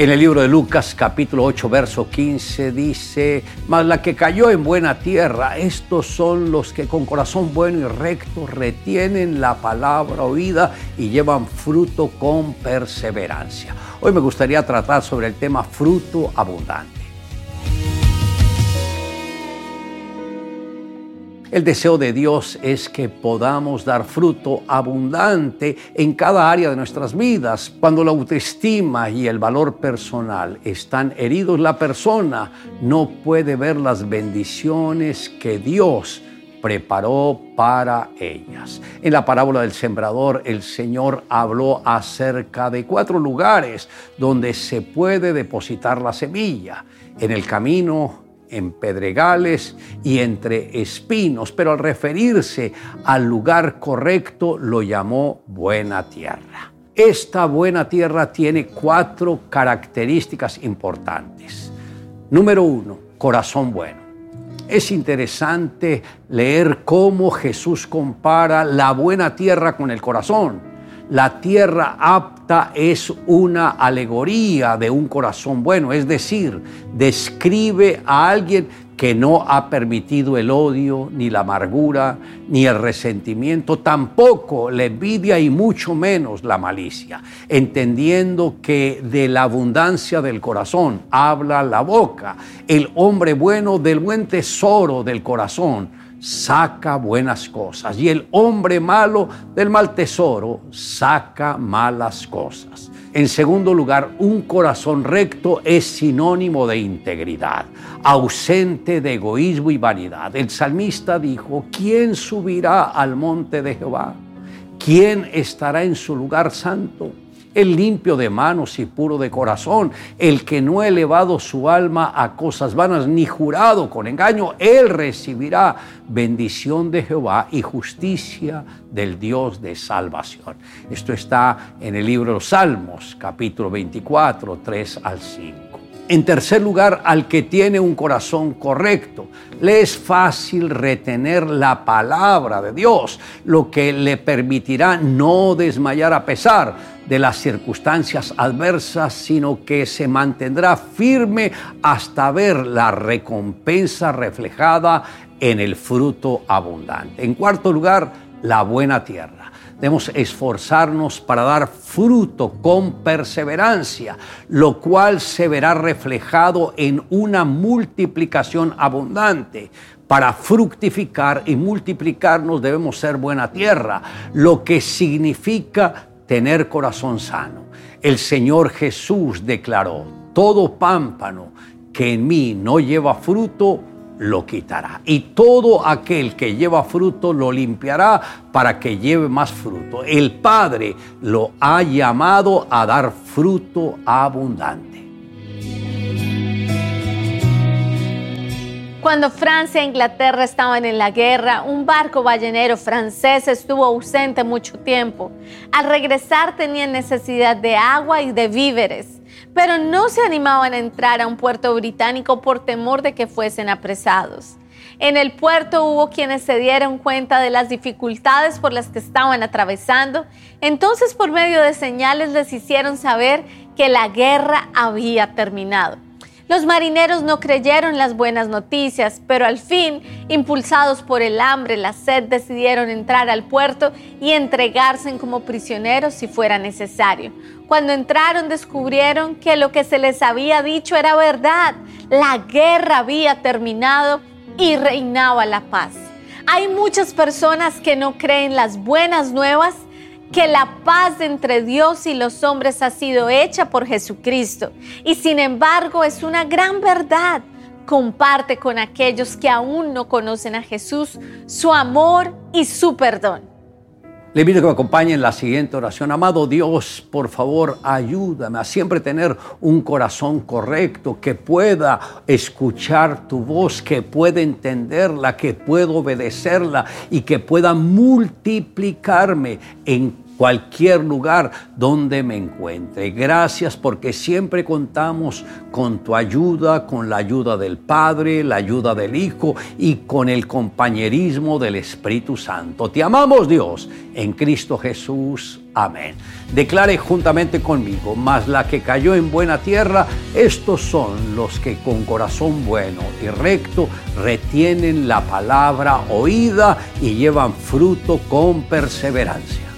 En el libro de Lucas capítulo 8 verso 15 dice, mas la que cayó en buena tierra, estos son los que con corazón bueno y recto retienen la palabra oída y llevan fruto con perseverancia. Hoy me gustaría tratar sobre el tema fruto abundante. El deseo de Dios es que podamos dar fruto abundante en cada área de nuestras vidas. Cuando la autoestima y el valor personal están heridos, la persona no puede ver las bendiciones que Dios preparó para ellas. En la parábola del sembrador, el Señor habló acerca de cuatro lugares donde se puede depositar la semilla. En el camino, en pedregales y entre espinos, pero al referirse al lugar correcto lo llamó buena tierra. Esta buena tierra tiene cuatro características importantes. Número uno, corazón bueno. Es interesante leer cómo Jesús compara la buena tierra con el corazón. La tierra apta es una alegoría de un corazón bueno, es decir, describe a alguien que no ha permitido el odio, ni la amargura, ni el resentimiento, tampoco la envidia y mucho menos la malicia, entendiendo que de la abundancia del corazón habla la boca, el hombre bueno del buen tesoro del corazón saca buenas cosas y el hombre malo del mal tesoro saca malas cosas. En segundo lugar, un corazón recto es sinónimo de integridad, ausente de egoísmo y vanidad. El salmista dijo, ¿quién subirá al monte de Jehová? ¿Quién estará en su lugar santo? El limpio de manos y puro de corazón, el que no ha elevado su alma a cosas vanas ni jurado con engaño, él recibirá bendición de Jehová y justicia del Dios de salvación. Esto está en el libro de los Salmos, capítulo 24, 3 al 5. En tercer lugar, al que tiene un corazón correcto, le es fácil retener la palabra de Dios, lo que le permitirá no desmayar a pesar de las circunstancias adversas, sino que se mantendrá firme hasta ver la recompensa reflejada en el fruto abundante. En cuarto lugar, la buena tierra. Debemos esforzarnos para dar fruto con perseverancia, lo cual se verá reflejado en una multiplicación abundante. Para fructificar y multiplicarnos debemos ser buena tierra, lo que significa tener corazón sano. El Señor Jesús declaró, todo pámpano que en mí no lleva fruto, lo quitará. Y todo aquel que lleva fruto lo limpiará para que lleve más fruto. El Padre lo ha llamado a dar fruto abundante. Cuando Francia e Inglaterra estaban en la guerra, un barco ballenero francés estuvo ausente mucho tiempo. Al regresar tenían necesidad de agua y de víveres pero no se animaban a entrar a un puerto británico por temor de que fuesen apresados. En el puerto hubo quienes se dieron cuenta de las dificultades por las que estaban atravesando, entonces por medio de señales les hicieron saber que la guerra había terminado. Los marineros no creyeron las buenas noticias, pero al fin, impulsados por el hambre, la sed, decidieron entrar al puerto y entregarse como prisioneros si fuera necesario. Cuando entraron descubrieron que lo que se les había dicho era verdad. La guerra había terminado y reinaba la paz. Hay muchas personas que no creen las buenas nuevas que la paz entre Dios y los hombres ha sido hecha por Jesucristo. Y sin embargo es una gran verdad. Comparte con aquellos que aún no conocen a Jesús su amor y su perdón. Le a que me acompañe en la siguiente oración. Amado Dios, por favor, ayúdame a siempre tener un corazón correcto, que pueda escuchar tu voz, que pueda entenderla, que pueda obedecerla y que pueda multiplicarme en cualquier lugar donde me encuentre. Gracias porque siempre contamos con tu ayuda, con la ayuda del Padre, la ayuda del Hijo y con el compañerismo del Espíritu Santo. Te amamos Dios en Cristo Jesús. Amén. Declare juntamente conmigo, mas la que cayó en buena tierra, estos son los que con corazón bueno y recto retienen la palabra oída y llevan fruto con perseverancia.